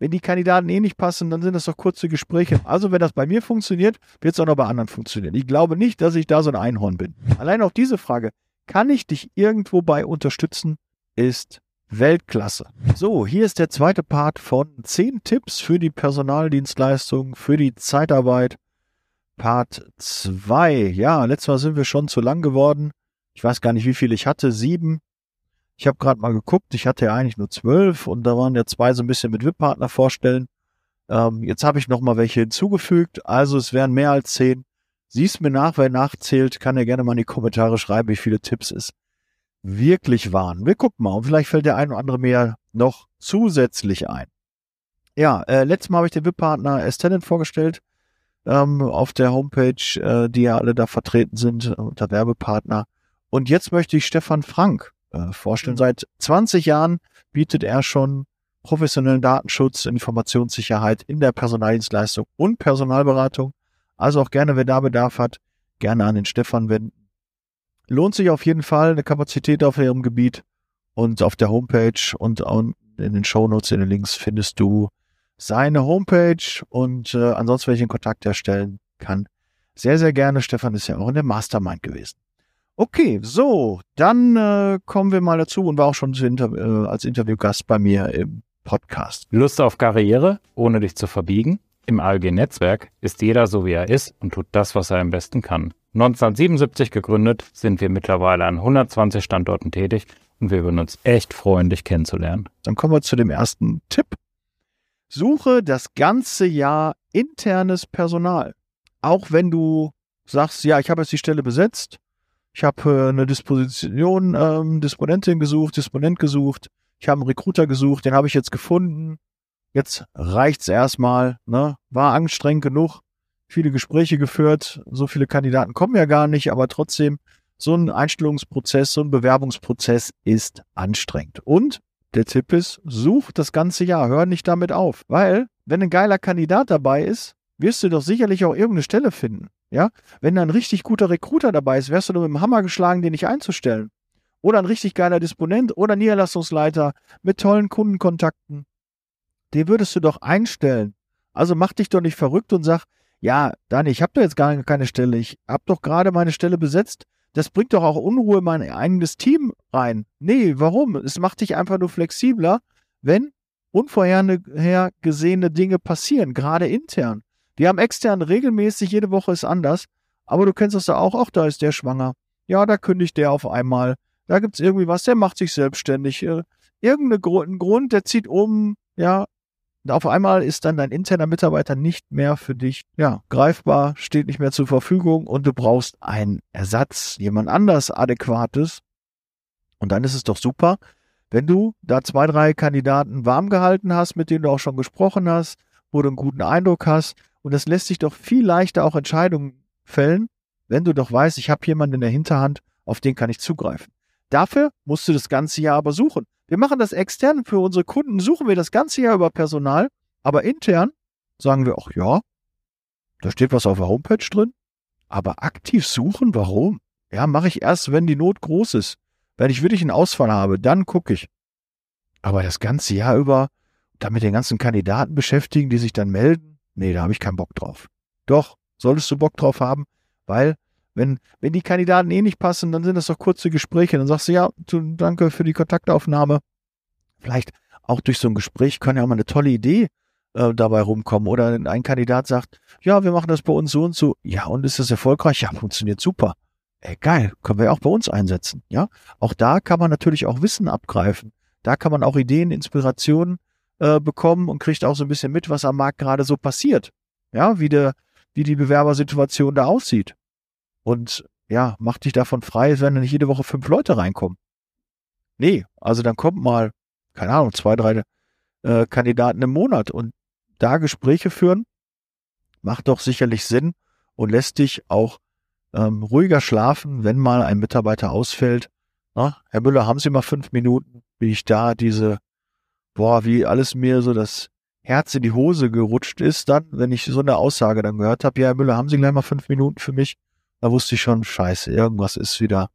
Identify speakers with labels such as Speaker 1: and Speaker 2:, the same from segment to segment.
Speaker 1: Wenn die Kandidaten eh nicht passen, dann sind das doch kurze Gespräche. Also wenn das bei mir funktioniert, wird es auch noch bei anderen funktionieren. Ich glaube nicht, dass ich da so ein Einhorn bin. Allein auch diese Frage, kann ich dich irgendwo bei unterstützen, ist Weltklasse. So, hier ist der zweite Part von 10 Tipps für die Personaldienstleistung, für die Zeitarbeit. Part 2. Ja, letztes Mal sind wir schon zu lang geworden. Ich weiß gar nicht, wie viel ich hatte. Sieben. Ich habe gerade mal geguckt, ich hatte ja eigentlich nur zwölf und da waren ja zwei so ein bisschen mit VIP-Partner vorstellen. Ähm, jetzt habe ich noch mal welche hinzugefügt, also es wären mehr als zehn. Siehst mir nach, wer nachzählt, kann ja gerne mal in die Kommentare schreiben, wie viele Tipps es wirklich waren. Wir gucken mal und vielleicht fällt der ein oder andere mehr noch zusätzlich ein. Ja, äh, letztes Mal habe ich den VIP-Partner S-Tenant vorgestellt ähm, auf der Homepage, äh, die ja alle da vertreten sind unter Werbepartner. Und jetzt möchte ich Stefan Frank äh, vorstellen. Seit 20 Jahren bietet er schon professionellen Datenschutz, Informationssicherheit in der Personaldienstleistung und Personalberatung. Also auch gerne, wer da Bedarf hat, gerne an den Stefan wenden. Lohnt sich auf jeden Fall eine Kapazität auf ihrem Gebiet und auf der Homepage und in den Shownotes, in den Links findest du seine Homepage und äh, ansonsten, in Kontakt herstellen kann, sehr, sehr gerne. Stefan ist ja auch in der Mastermind gewesen. Okay, so, dann äh, kommen wir mal dazu und war auch schon Inter äh, als Interviewgast bei mir im Podcast.
Speaker 2: Lust auf Karriere, ohne dich zu verbiegen? Im ALG-Netzwerk ist jeder so, wie er ist und tut das, was er am besten kann. 1977 gegründet, sind wir mittlerweile an 120 Standorten tätig und wir würden uns echt freuen, dich kennenzulernen.
Speaker 1: Dann kommen wir zu dem ersten Tipp. Suche das ganze Jahr internes Personal. Auch wenn du sagst, ja, ich habe jetzt die Stelle besetzt, ich habe äh, eine Disposition, ähm, Disponentin gesucht, Disponent gesucht. Ich habe einen Recruiter gesucht, den habe ich jetzt gefunden. Jetzt reicht's erstmal, ne? War anstrengend genug, viele Gespräche geführt, so viele Kandidaten kommen ja gar nicht, aber trotzdem, so ein Einstellungsprozess, so ein Bewerbungsprozess ist anstrengend. Und der Tipp ist, such das ganze Jahr, hör nicht damit auf. Weil, wenn ein geiler Kandidat dabei ist, wirst du doch sicherlich auch irgendeine Stelle finden. Ja, wenn da ein richtig guter Recruiter dabei ist, wärst du nur mit dem Hammer geschlagen, den nicht einzustellen. Oder ein richtig geiler Disponent oder Niederlassungsleiter mit tollen Kundenkontakten. Den würdest du doch einstellen. Also mach dich doch nicht verrückt und sag, ja, Dani, ich habe doch jetzt gar keine Stelle. Ich habe doch gerade meine Stelle besetzt. Das bringt doch auch Unruhe in mein eigenes Team rein. Nee, warum? Es macht dich einfach nur flexibler, wenn unvorhergesehene Dinge passieren, gerade intern. Die haben extern regelmäßig, jede Woche ist anders. Aber du kennst das ja auch, auch da ist der schwanger. Ja, da kündigt der auf einmal. Da gibt es irgendwie was, der macht sich selbstständig. Äh, irgendein Grund, Grund, der zieht um, ja. Und auf einmal ist dann dein interner Mitarbeiter nicht mehr für dich, ja, greifbar, steht nicht mehr zur Verfügung und du brauchst einen Ersatz, jemand anders adäquates. Und dann ist es doch super, wenn du da zwei, drei Kandidaten warm gehalten hast, mit denen du auch schon gesprochen hast, wo du einen guten Eindruck hast und es lässt sich doch viel leichter auch Entscheidungen fällen, wenn du doch weißt, ich habe jemanden in der Hinterhand, auf den kann ich zugreifen. Dafür musst du das ganze Jahr aber suchen. Wir machen das extern für unsere Kunden, suchen wir das ganze Jahr über Personal, aber intern sagen wir, ach ja, da steht was auf der Homepage drin, aber aktiv suchen, warum? Ja, mache ich erst, wenn die Not groß ist. Wenn ich wirklich einen Ausfall habe, dann gucke ich. Aber das ganze Jahr über, da mit den ganzen Kandidaten beschäftigen, die sich dann melden, nee, da habe ich keinen Bock drauf. Doch, solltest du Bock drauf haben, weil wenn, wenn die Kandidaten eh nicht passen, dann sind das doch kurze Gespräche. Dann sagst du, ja, du, danke für die Kontaktaufnahme. Vielleicht auch durch so ein Gespräch kann ja auch mal eine tolle Idee äh, dabei rumkommen. Oder ein Kandidat sagt, ja, wir machen das bei uns so und so. Ja, und ist das erfolgreich? Ja, funktioniert super. Ey, geil, können wir ja auch bei uns einsetzen. Ja, auch da kann man natürlich auch Wissen abgreifen. Da kann man auch Ideen, Inspirationen äh, bekommen und kriegt auch so ein bisschen mit, was am Markt gerade so passiert. Ja, wie, der, wie die Bewerbersituation da aussieht. Und ja, mach dich davon frei, wenn nicht jede Woche fünf Leute reinkommen. Nee, also dann kommt mal, keine Ahnung, zwei, drei äh, Kandidaten im Monat und da Gespräche führen, macht doch sicherlich Sinn und lässt dich auch ähm, ruhiger schlafen, wenn mal ein Mitarbeiter ausfällt. Na, Herr Müller, haben Sie mal fünf Minuten, wie ich da diese boah, wie alles mir so das Herz in die Hose gerutscht ist, dann, wenn ich so eine Aussage dann gehört habe, ja, Herr Müller, haben Sie gleich mal fünf Minuten für mich? Da wusste ich schon, scheiße, irgendwas ist wieder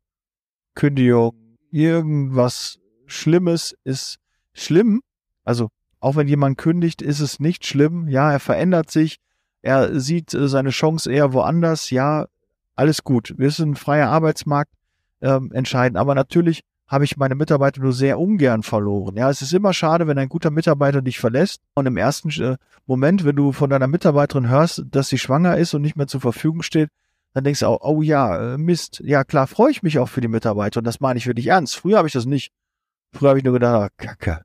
Speaker 1: Kündigung, irgendwas Schlimmes ist schlimm. Also Auch wenn jemand kündigt, ist es nicht schlimm. Ja, er verändert sich. Er sieht äh, seine Chance eher woanders. Ja, alles gut. Wir sind ein freier Arbeitsmarkt ähm, entscheiden. Aber natürlich habe ich meine Mitarbeiter nur sehr ungern verloren. Ja, es ist immer schade, wenn ein guter Mitarbeiter dich verlässt und im ersten äh, Moment, wenn du von deiner Mitarbeiterin hörst, dass sie schwanger ist und nicht mehr zur Verfügung steht, dann denkst du auch, oh ja, äh, Mist. Ja, klar, freue ich mich auch für die Mitarbeiter und das meine ich wirklich ernst. Früher habe ich das nicht. Früher habe ich nur gedacht, oh, Kacke,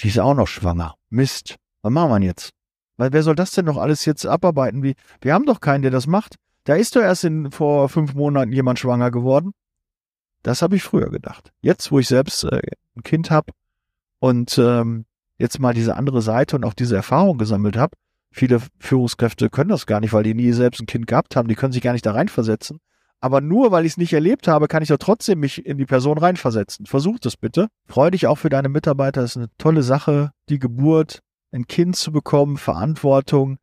Speaker 1: die ist auch noch schwanger. Mist. Was machen wir jetzt? Weil wer soll das denn noch alles jetzt abarbeiten? Wie, wir haben doch keinen, der das macht. Da ist doch erst in, vor fünf Monaten jemand schwanger geworden. Das habe ich früher gedacht. Jetzt, wo ich selbst äh, ein Kind habe und ähm, jetzt mal diese andere Seite und auch diese Erfahrung gesammelt habe, viele Führungskräfte können das gar nicht, weil die nie selbst ein Kind gehabt haben, die können sich gar nicht da reinversetzen. Aber nur weil ich es nicht erlebt habe, kann ich doch trotzdem mich in die Person reinversetzen. Versuch das bitte. Freu dich auch für deine Mitarbeiter. Das ist eine tolle Sache, die Geburt, ein Kind zu bekommen, Verantwortung.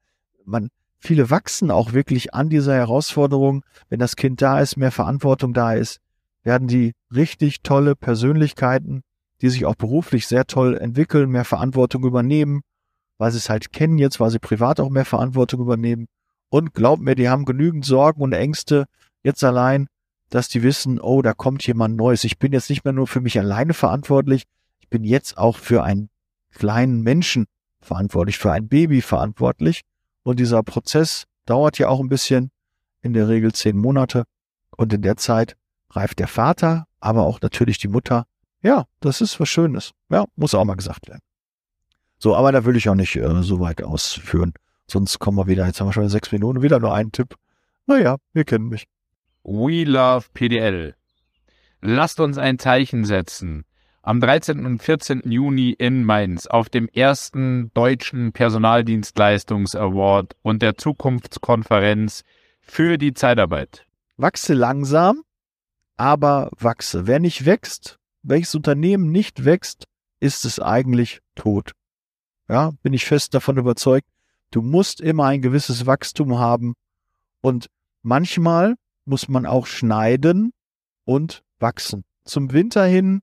Speaker 1: Man, viele wachsen auch wirklich an dieser Herausforderung. Wenn das Kind da ist, mehr Verantwortung da ist, werden die richtig tolle Persönlichkeiten, die sich auch beruflich sehr toll entwickeln, mehr Verantwortung übernehmen, weil sie es halt kennen jetzt, weil sie privat auch mehr Verantwortung übernehmen. Und glaubt mir, die haben genügend Sorgen und Ängste jetzt allein, dass die wissen, oh, da kommt jemand Neues. Ich bin jetzt nicht mehr nur für mich alleine verantwortlich, ich bin jetzt auch für einen kleinen Menschen verantwortlich, für ein Baby verantwortlich. Und dieser Prozess dauert ja auch ein bisschen, in der Regel zehn Monate. Und in der Zeit reift der Vater, aber auch natürlich die Mutter. Ja, das ist was Schönes. Ja, muss auch mal gesagt werden. So, aber da will ich auch nicht äh, so weit ausführen. Sonst kommen wir wieder, jetzt haben wir schon sechs Minuten, wieder nur einen Tipp. Naja, wir kennen mich.
Speaker 2: We love PDL. Lasst uns ein Zeichen setzen. Am 13. und 14. Juni in Mainz auf dem ersten deutschen Personaldienstleistungs-Award und der Zukunftskonferenz für die Zeitarbeit.
Speaker 1: Wachse langsam, aber wachse. Wer nicht wächst, welches Unternehmen nicht wächst, ist es eigentlich tot. Ja, bin ich fest davon überzeugt. Du musst immer ein gewisses Wachstum haben und manchmal muss man auch schneiden und wachsen. Zum Winter hin,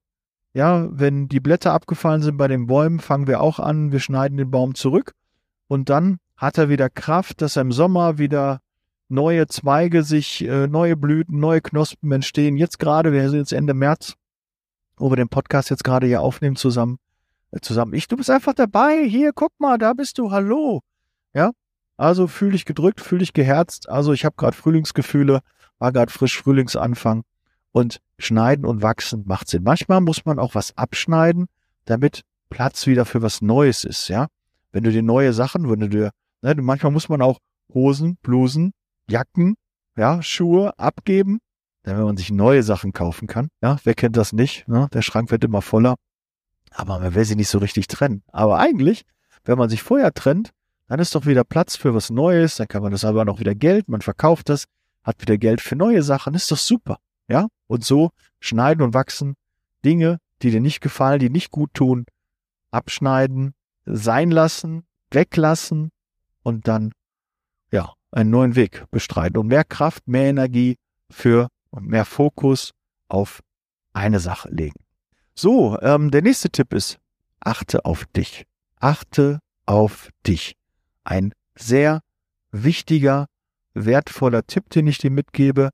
Speaker 1: ja, wenn die Blätter abgefallen sind bei den Bäumen, fangen wir auch an, wir schneiden den Baum zurück und dann hat er wieder Kraft, dass er im Sommer wieder neue Zweige sich, äh, neue Blüten, neue Knospen entstehen. Jetzt gerade, wir sind jetzt Ende März, wo wir den Podcast jetzt gerade hier aufnehmen zusammen. Äh, zusammen. Ich, du bist einfach dabei. Hier, guck mal, da bist du. Hallo. Ja. Also fühl dich gedrückt, fühl dich geherzt. Also ich habe gerade Frühlingsgefühle, war gerade frisch Frühlingsanfang. Und schneiden und wachsen macht Sinn. Manchmal muss man auch was abschneiden, damit Platz wieder für was Neues ist, ja. Wenn du dir neue Sachen, wenn du dir, ne, manchmal muss man auch Hosen, Blusen, Jacken, ja, Schuhe abgeben, damit man sich neue Sachen kaufen kann. Ja, wer kennt das nicht? Ne? Der Schrank wird immer voller. Aber man will sie nicht so richtig trennen. Aber eigentlich, wenn man sich vorher trennt, dann ist doch wieder Platz für was Neues, dann kann man das aber noch wieder Geld, man verkauft das, hat wieder Geld für neue Sachen, ist doch super. Ja? Und so schneiden und wachsen Dinge, die dir nicht gefallen, die nicht gut tun, abschneiden, sein lassen, weglassen und dann, einen neuen Weg bestreiten und mehr Kraft, mehr Energie für und mehr Fokus auf eine Sache legen. So, ähm, der nächste Tipp ist, achte auf dich. Achte auf dich. Ein sehr wichtiger, wertvoller Tipp, den ich dir mitgebe,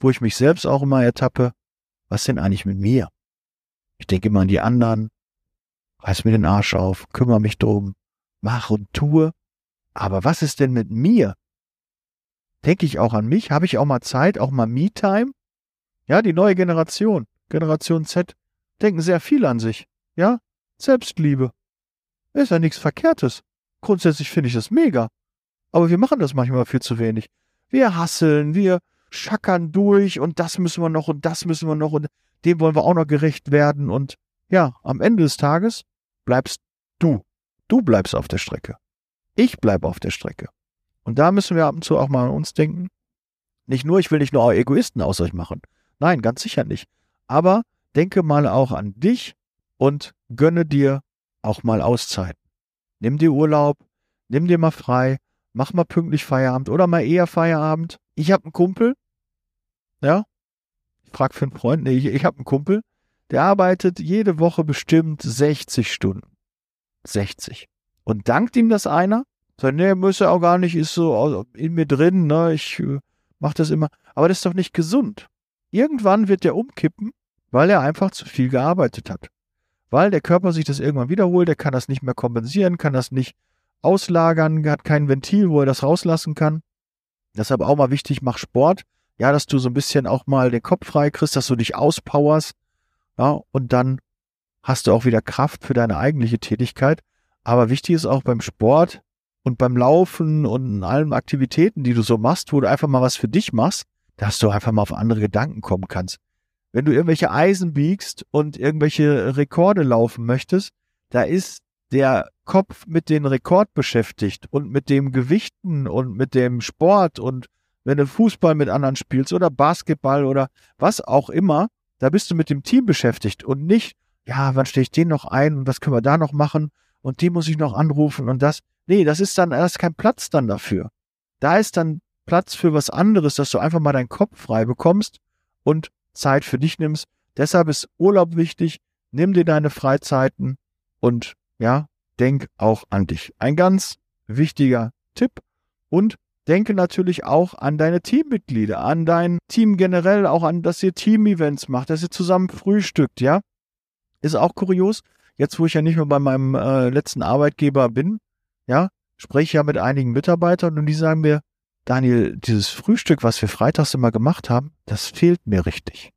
Speaker 1: wo ich mich selbst auch immer ertappe. Was denn eigentlich mit mir? Ich denke immer an die anderen, reiß mir den Arsch auf, kümmere mich drum, mach und tue. Aber was ist denn mit mir? Denke ich auch an mich, habe ich auch mal Zeit, auch mal Me-Time. Ja, die neue Generation, Generation Z, denken sehr viel an sich. Ja, Selbstliebe. Ist ja nichts Verkehrtes. Grundsätzlich finde ich das mega. Aber wir machen das manchmal viel zu wenig. Wir hasseln, wir schackern durch und das müssen wir noch und das müssen wir noch und dem wollen wir auch noch gerecht werden und ja, am Ende des Tages bleibst du. Du bleibst auf der Strecke. Ich bleibe auf der Strecke. Und da müssen wir ab und zu auch mal an uns denken. Nicht nur, ich will nicht nur Egoisten aus euch machen. Nein, ganz sicher nicht. Aber denke mal auch an dich und gönne dir auch mal Auszeiten. Nimm dir Urlaub, nimm dir mal frei, mach mal pünktlich Feierabend oder mal eher Feierabend. Ich habe einen Kumpel, ja, ich frag für einen Freund, nee, ich, ich habe einen Kumpel, der arbeitet jede Woche bestimmt 60 Stunden. 60. Und dankt ihm das einer? Sagt, nee, muss er auch gar nicht, ist so in mir drin, ne, ich äh, mach das immer. Aber das ist doch nicht gesund. Irgendwann wird der umkippen, weil er einfach zu viel gearbeitet hat. Weil der Körper sich das irgendwann wiederholt, der kann das nicht mehr kompensieren, kann das nicht auslagern, hat kein Ventil, wo er das rauslassen kann. Deshalb auch mal wichtig, mach Sport. Ja, dass du so ein bisschen auch mal den Kopf frei kriegst, dass du dich auspowerst. Ja, und dann hast du auch wieder Kraft für deine eigentliche Tätigkeit. Aber wichtig ist auch beim Sport und beim Laufen und in allen Aktivitäten, die du so machst, wo du einfach mal was für dich machst, dass du einfach mal auf andere Gedanken kommen kannst. Wenn du irgendwelche Eisen biegst und irgendwelche Rekorde laufen möchtest, da ist der Kopf mit dem Rekord beschäftigt und mit dem Gewichten und mit dem Sport und wenn du Fußball mit anderen spielst oder Basketball oder was auch immer, da bist du mit dem Team beschäftigt und nicht, ja, wann stehe ich den noch ein und was können wir da noch machen und die muss ich noch anrufen und das. Nee, das ist dann, da ist kein Platz dann dafür. Da ist dann Platz für was anderes, dass du einfach mal deinen Kopf frei bekommst und Zeit für dich nimmst. Deshalb ist Urlaub wichtig. Nimm dir deine Freizeiten und ja, denk auch an dich. Ein ganz wichtiger Tipp und denke natürlich auch an deine Teammitglieder, an dein Team generell, auch an, dass ihr Team-Events macht, dass ihr zusammen frühstückt, ja. Ist auch kurios. Jetzt, wo ich ja nicht mehr bei meinem äh, letzten Arbeitgeber bin, ja, spreche ja mit einigen Mitarbeitern und die sagen mir, Daniel, dieses Frühstück, was wir freitags immer gemacht haben, das fehlt mir richtig.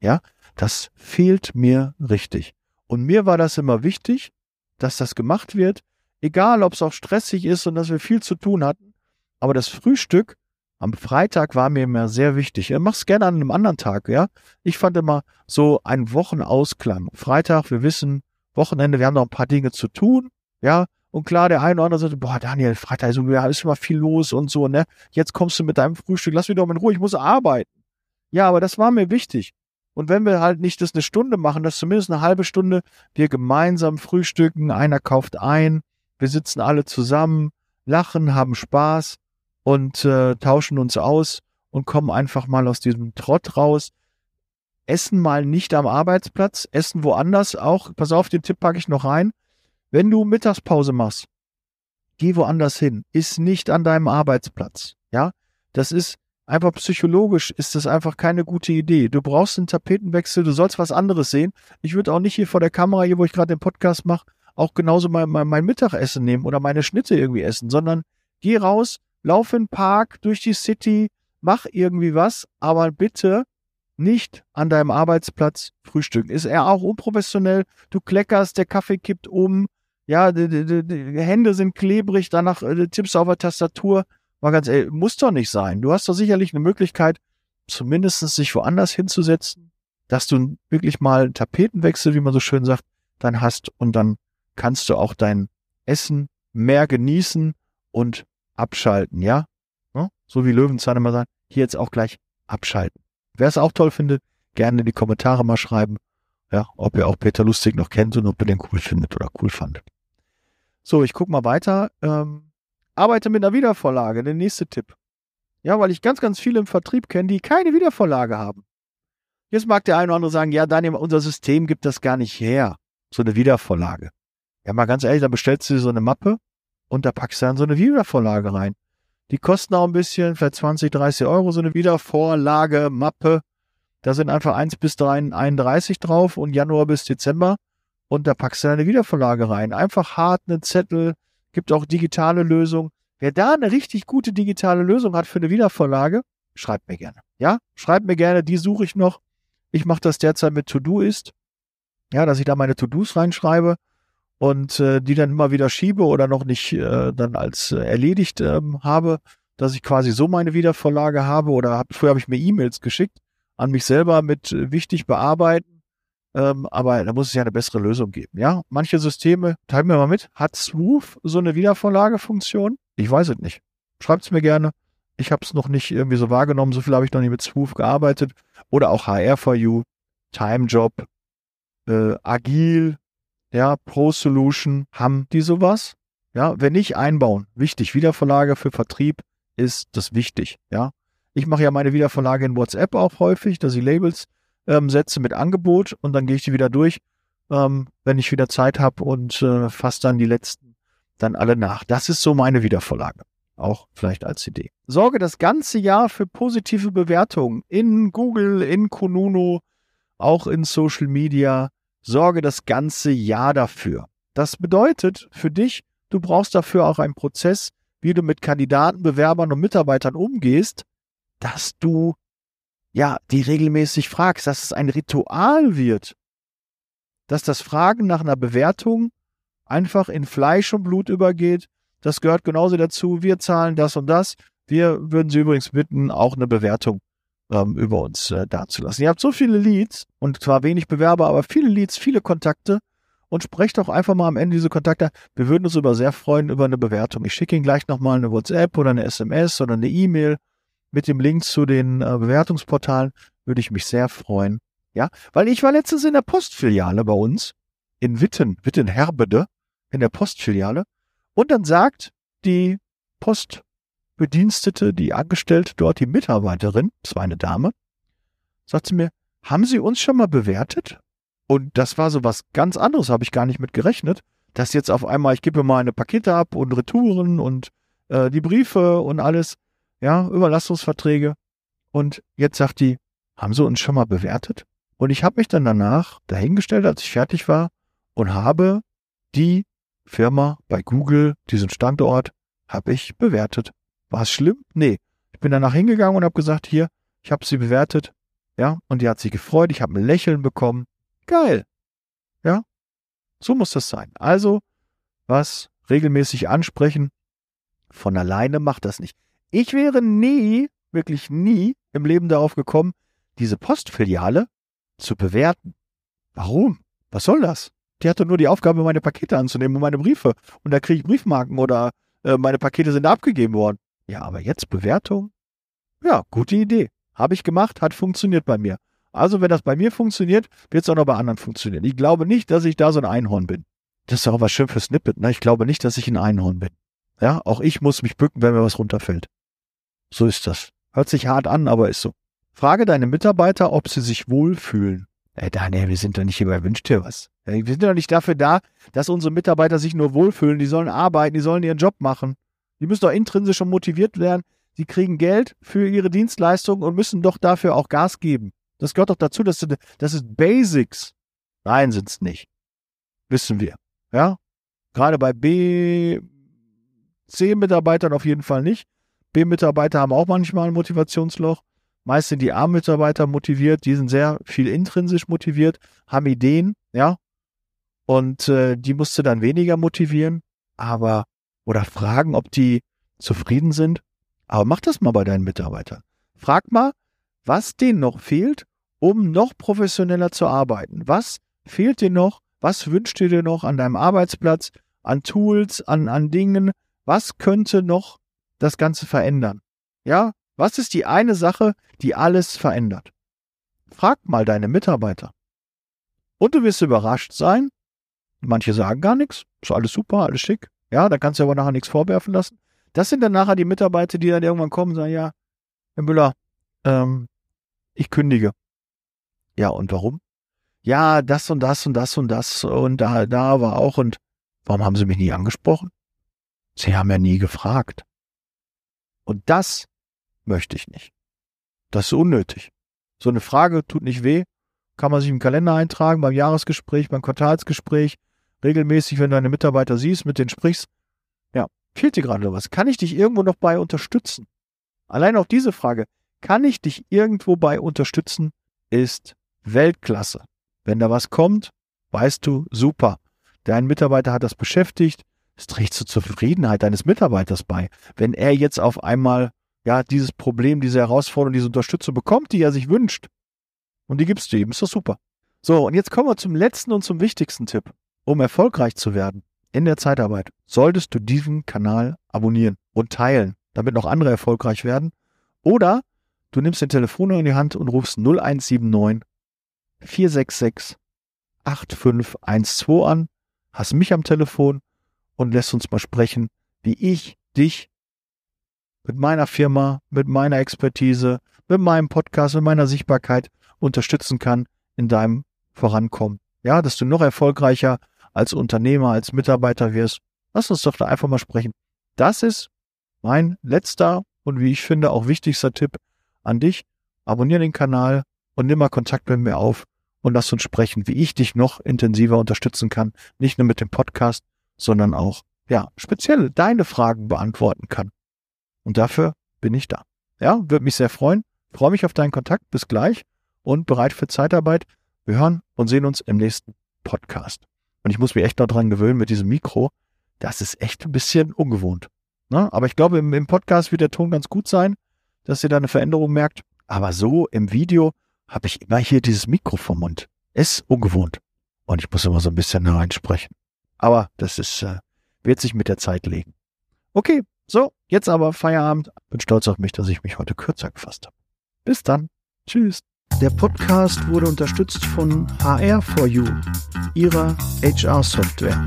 Speaker 1: Ja, das fehlt mir richtig. Und mir war das immer wichtig, dass das gemacht wird, egal ob es auch stressig ist und dass wir viel zu tun hatten. Aber das Frühstück am Freitag war mir immer sehr wichtig. Ich mach's gerne an einem anderen Tag, ja. Ich fand immer so ein Wochenausklang. Freitag, wir wissen, Wochenende, wir haben noch ein paar Dinge zu tun, ja. Und klar, der eine oder andere sagt, boah, Daniel, Freitag ist, ja, ist immer viel los und so, ne? Jetzt kommst du mit deinem Frühstück, lass mich doch in Ruhe, ich muss arbeiten. Ja, aber das war mir wichtig. Und wenn wir halt nicht das eine Stunde machen, dass zumindest eine halbe Stunde wir gemeinsam frühstücken, einer kauft ein, wir sitzen alle zusammen, lachen, haben Spaß und äh, tauschen uns aus und kommen einfach mal aus diesem Trott raus. Essen mal nicht am Arbeitsplatz, essen woanders auch. Pass auf, den Tipp packe ich noch rein. Wenn du Mittagspause machst, geh woanders hin. Ist nicht an deinem Arbeitsplatz. Ja, das ist einfach psychologisch ist das einfach keine gute Idee. Du brauchst einen Tapetenwechsel, du sollst was anderes sehen. Ich würde auch nicht hier vor der Kamera, hier wo ich gerade den Podcast mache, auch genauso mein, mein, mein Mittagessen nehmen oder meine Schnitte irgendwie essen, sondern geh raus, lauf in den Park, durch die City, mach irgendwie was, aber bitte nicht an deinem Arbeitsplatz frühstücken. Ist er auch unprofessionell, du kleckerst, der Kaffee kippt um, ja, die, die, die Hände sind klebrig, danach äh, tippst du auf der Tastatur. Mal ganz ehrlich, muss doch nicht sein. Du hast doch sicherlich eine Möglichkeit, zumindest sich woanders hinzusetzen, dass du wirklich mal einen Tapetenwechsel, wie man so schön sagt, dann hast und dann kannst du auch dein Essen mehr genießen und abschalten, ja? Ne? So wie Löwenzahn immer sagen, hier jetzt auch gleich abschalten. Wer es auch toll findet, gerne in die Kommentare mal schreiben, ja, ob ihr auch Peter Lustig noch kennt und ob ihr den cool findet oder cool fandet. So, ich guck mal weiter. Ähm, arbeite mit einer Wiedervorlage, der nächste Tipp. Ja, weil ich ganz, ganz viele im Vertrieb kenne, die keine Wiedervorlage haben. Jetzt mag der eine oder andere sagen, ja, Daniel, unser System gibt das gar nicht her. So eine Wiedervorlage. Ja, mal ganz ehrlich, da bestellst du dir so eine Mappe und da packst du dann so eine Wiedervorlage rein. Die kosten auch ein bisschen, vielleicht 20, 30 Euro, so eine Wiedervorlage, Mappe. Da sind einfach 1 bis 31 drauf und Januar bis Dezember. Und da packst du eine Wiedervorlage rein. Einfach hart, einen Zettel, gibt auch digitale Lösungen. Wer da eine richtig gute digitale Lösung hat für eine Wiedervorlage, schreibt mir gerne. Ja, schreibt mir gerne, die suche ich noch. Ich mache das derzeit mit To-Do-Ist. Ja, dass ich da meine To-Dos reinschreibe und äh, die dann immer wieder schiebe oder noch nicht äh, dann als äh, erledigt ähm, habe, dass ich quasi so meine Wiedervorlage habe oder hab, früher habe ich mir E-Mails geschickt an mich selber mit wichtig bearbeiten. Ähm, aber da muss es ja eine bessere Lösung geben. Ja, manche Systeme, teilen mir mal mit, hat Swoof so eine Wiedervorlagefunktion? Ich weiß es nicht. Schreibt es mir gerne. Ich habe es noch nicht irgendwie so wahrgenommen. So viel habe ich noch nicht mit Swoof gearbeitet. Oder auch HR4U, TimeJob, äh, Agil, ja, Pro Solution, haben die sowas? Ja, wenn nicht einbauen. Wichtig. Wiedervorlage für Vertrieb ist das wichtig. Ja, ich mache ja meine Wiedervorlage in WhatsApp auch häufig, dass ich Labels ähm, setze mit Angebot und dann gehe ich die wieder durch. ähm, wenn ich wieder Zeit habe und äh, fasse dann die letzten dann alle nach. Das ist so meine Wiedervorlage. Auch vielleicht als Idee. Sorge das ganze Jahr für positive Bewertungen in Google, in Konuno, auch in Social Media. Sorge das ganze Jahr dafür. Das bedeutet für dich, du brauchst dafür auch einen Prozess, wie du mit Kandidaten, Bewerbern und Mitarbeitern umgehst, dass du ja die regelmäßig fragst, dass es ein Ritual wird, dass das Fragen nach einer Bewertung einfach in Fleisch und Blut übergeht. Das gehört genauso dazu. Wir zahlen das und das. Wir würden Sie übrigens bitten, auch eine Bewertung ähm, über uns äh, dazulassen. Ihr habt so viele Leads und zwar wenig Bewerber, aber viele Leads, viele Kontakte und sprecht doch einfach mal am Ende diese Kontakte. Wir würden uns über sehr freuen über eine Bewertung. Ich schicke Ihnen gleich nochmal eine WhatsApp oder eine SMS oder eine E-Mail mit dem Link zu den äh, Bewertungsportalen. Würde ich mich sehr freuen. Ja, weil ich war letztens in der Postfiliale bei uns in Witten, Witten-Herbede, in der Postfiliale. Und dann sagt die Postbedienstete, die angestellt dort, die Mitarbeiterin, das war eine Dame, sagt sie mir, haben Sie uns schon mal bewertet? Und das war so was ganz anderes, habe ich gar nicht mit gerechnet, dass jetzt auf einmal, ich gebe meine Pakete ab und Retouren und äh, die Briefe und alles, ja, Überlastungsverträge. Und jetzt sagt die, haben Sie uns schon mal bewertet? Und ich habe mich dann danach dahingestellt, als ich fertig war, und habe die Firma bei Google, diesen Standort, habe ich bewertet. War es schlimm? Nee. Ich bin danach hingegangen und habe gesagt, hier, ich habe sie bewertet. Ja, und die hat sich gefreut. Ich habe ein Lächeln bekommen. Geil. Ja, so muss das sein. Also, was regelmäßig ansprechen, von alleine macht das nicht. Ich wäre nie, wirklich nie im Leben darauf gekommen, diese Postfiliale zu bewerten. Warum? Was soll das? Die hatte nur die Aufgabe, meine Pakete anzunehmen und meine Briefe. Und da kriege ich Briefmarken oder äh, meine Pakete sind abgegeben worden. Ja, aber jetzt Bewertung? Ja, gute Idee. Habe ich gemacht, hat funktioniert bei mir. Also, wenn das bei mir funktioniert, wird es auch noch bei anderen funktionieren. Ich glaube nicht, dass ich da so ein Einhorn bin. Das ist auch was schön für Snippet, ne? Ich glaube nicht, dass ich ein Einhorn bin. Ja, auch ich muss mich bücken, wenn mir was runterfällt. So ist das. Hört sich hart an, aber ist so. Frage deine Mitarbeiter, ob sie sich wohlfühlen. Ey, Daniel, wir sind doch nicht hier bei Wünsch dir was. Wir sind doch nicht dafür da, dass unsere Mitarbeiter sich nur wohlfühlen. Die sollen arbeiten, die sollen ihren Job machen. Die müssen doch intrinsisch schon motiviert werden. Sie kriegen Geld für ihre Dienstleistung und müssen doch dafür auch Gas geben. Das gehört doch dazu, dass das ist Basics. Nein, sind's nicht. Wissen wir. Ja? Gerade bei B, C-Mitarbeitern auf jeden Fall nicht. B-Mitarbeiter haben auch manchmal ein Motivationsloch. Meist sind die A-Mitarbeiter motiviert, die sind sehr viel intrinsisch motiviert, haben Ideen, ja. Und äh, die musst du dann weniger motivieren, aber oder fragen, ob die zufrieden sind. Aber mach das mal bei deinen Mitarbeitern. Frag mal, was denen noch fehlt, um noch professioneller zu arbeiten. Was fehlt dir noch? Was wünscht ihr dir noch an deinem Arbeitsplatz, an Tools, an, an Dingen? Was könnte noch das Ganze verändern? Ja, was ist die eine Sache, die alles verändert? Frag mal deine Mitarbeiter. Und du wirst überrascht sein. Manche sagen gar nichts. Ist alles super, alles schick. Ja, da kannst du aber nachher nichts vorwerfen lassen. Das sind dann nachher die Mitarbeiter, die dann irgendwann kommen und sagen, ja, Herr Müller, ähm, ich kündige. Ja, und warum? Ja, das und das und das und das und da, da war auch und warum haben Sie mich nie angesprochen? Sie haben ja nie gefragt. Und das möchte ich nicht. Das ist unnötig. So eine Frage tut nicht weh, kann man sich im Kalender eintragen, beim Jahresgespräch, beim Quartalsgespräch, regelmäßig, wenn du deine Mitarbeiter siehst, mit denen sprichst. Ja, fehlt dir gerade was? Kann ich dich irgendwo noch bei unterstützen? Allein auf diese Frage, kann ich dich irgendwo bei unterstützen, ist Weltklasse. Wenn da was kommt, weißt du, super. Dein Mitarbeiter hat das beschäftigt, es trägt zur Zufriedenheit deines Mitarbeiters bei. Wenn er jetzt auf einmal ja, dieses Problem, diese Herausforderung, diese Unterstützung bekommt, die er sich wünscht. Und die gibst du ihm. Ist doch super. So, und jetzt kommen wir zum letzten und zum wichtigsten Tipp. Um erfolgreich zu werden in der Zeitarbeit, solltest du diesen Kanal abonnieren und teilen, damit noch andere erfolgreich werden. Oder du nimmst den Telefon in die Hand und rufst 0179 466 8512 an, hast mich am Telefon und lässt uns mal sprechen, wie ich dich mit meiner Firma, mit meiner Expertise, mit meinem Podcast, mit meiner Sichtbarkeit unterstützen kann in deinem Vorankommen Ja, dass du noch erfolgreicher als Unternehmer, als Mitarbeiter wirst. Lass uns doch da einfach mal sprechen. Das ist mein letzter und wie ich finde auch wichtigster Tipp an dich. Abonniere den Kanal und nimm mal Kontakt mit mir auf und lass uns sprechen, wie ich dich noch intensiver unterstützen kann. Nicht nur mit dem Podcast, sondern auch, ja, speziell deine Fragen beantworten kann. Und dafür bin ich da. Ja, würde mich sehr freuen. Freue mich auf deinen Kontakt. Bis gleich und bereit für Zeitarbeit. Wir hören und sehen uns im nächsten Podcast. Und ich muss mich echt noch dran gewöhnen mit diesem Mikro. Das ist echt ein bisschen ungewohnt. Ne? Aber ich glaube, im, im Podcast wird der Ton ganz gut sein, dass ihr da eine Veränderung merkt. Aber so im Video habe ich immer hier dieses Mikro vom Mund. Ist ungewohnt. Und ich muss immer so ein bisschen reinsprechen. Aber das ist, äh, wird sich mit der Zeit legen. Okay, so, jetzt aber Feierabend. Bin stolz auf mich, dass ich mich heute kürzer gefasst habe. Bis dann. Tschüss. Der Podcast wurde unterstützt von HR4U, ihrer HR-Software.